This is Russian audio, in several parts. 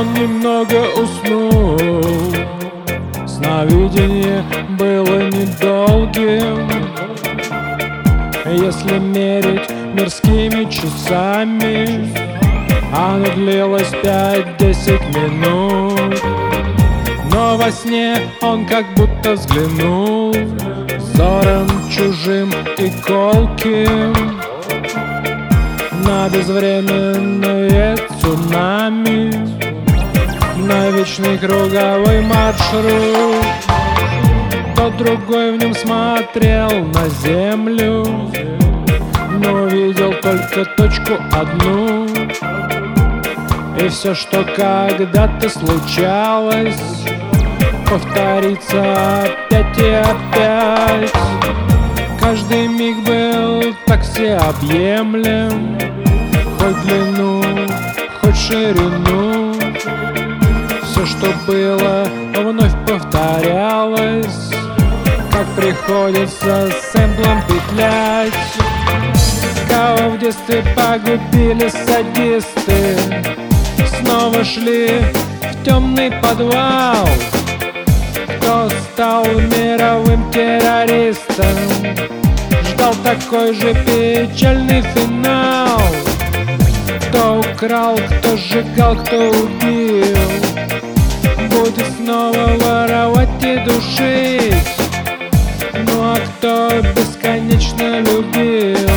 он немного уснул. Сновидение было недолгим. Если мерить мирскими часами Оно длилось пять-десять минут. Но во сне он как будто взглянул Взором чужим и колким. На безвременное цунами На вечный круговой маршрут. Тот другой в нем смотрел на землю Но видел только точку одну. И все, что когда-то случалось Повторится опять и опять. Каждый миг был так всеобъемлем Хоть длину, хоть ширину Все, что было, вновь повторялось. Как приходится сэмплом петлять. Кого в детстве погубили садисты? Снова шли в темный подвал. Кто стал мировым террористом? Ждал такой же печальный финал. Кто украл, кто сжигал, кто убил Будет снова воровать и душить Ну а кто бесконечно любил?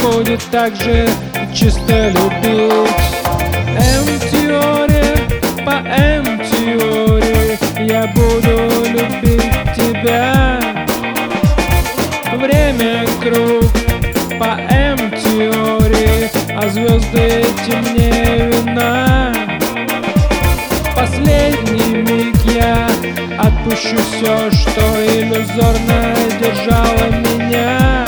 Будет также чисто любить. М-теория по М-теории Я буду любить тебя. Время круг по М-теории А звезды эти отпущу все, что иллюзорно держало меня.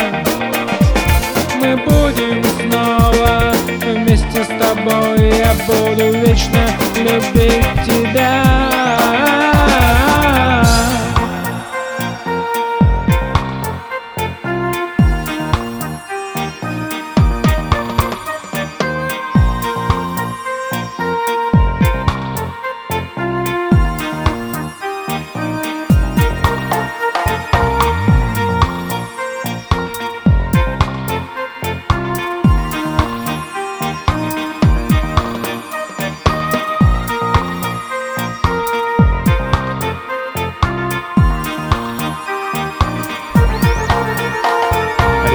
Мы будем снова вместе с тобой. Я буду вечно любить тебя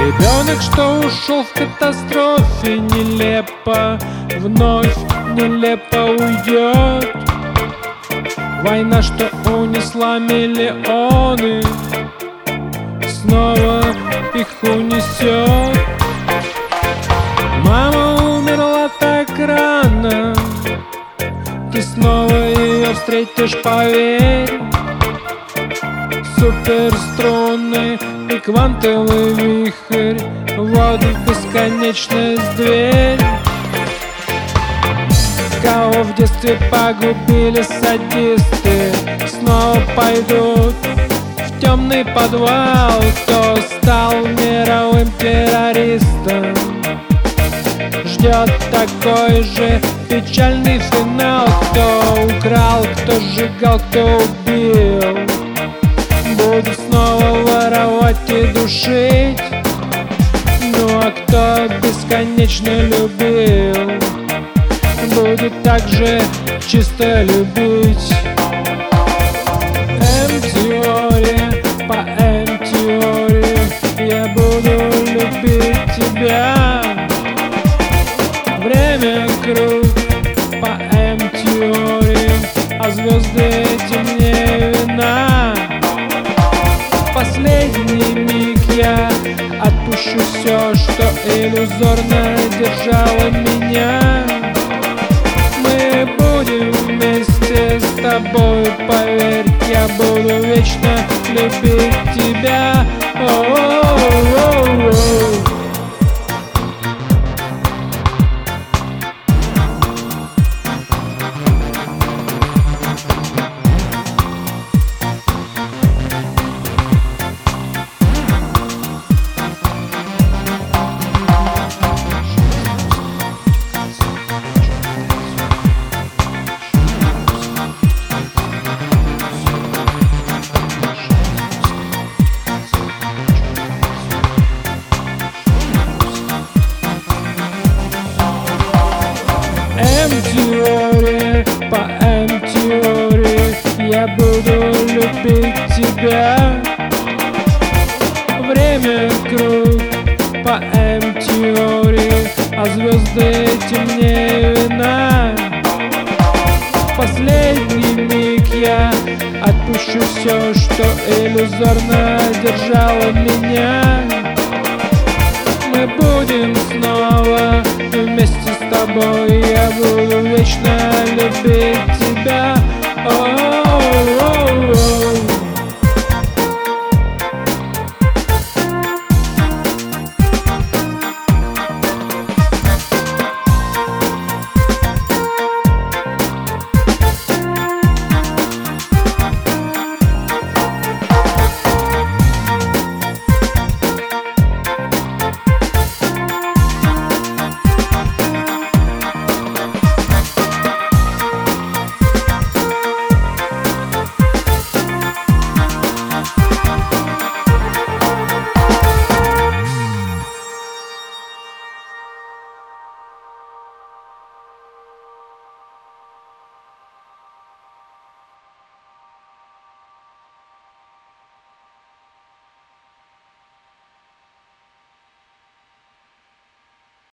Ребенок, что ушел в катастрофе Нелепо, вновь нелепо уйдет. Война, что унесла миллионы Снова их унесет. Мама умерла так рано Ты снова ее встретишь, поверь. Суперструны и квантовый вихрь Вот в бесконечность дверь Кого в детстве погубили садисты Снова пойдут в темный подвал Кто стал мировым террористом. Ждет такой же печальный финал Кто украл, кто сжигал, кто убил душить Ну а кто бесконечно любил Будет также чисто любить. М-теория по М-теории Я буду любить тебя. Время круг по М-теории А звезды все, что иллюзорно держало меня Мы будем вместе с тобой, поверь, я буду вечно любить тебя. О-о-о-о-о. М-теория, буду любить тебя. Время круг по М-теории А звезды темнее вина Последний миг. Я отпущу все, что иллюзорно держало меня. Мы будем снова вместе с тобой. Я буду вечно любить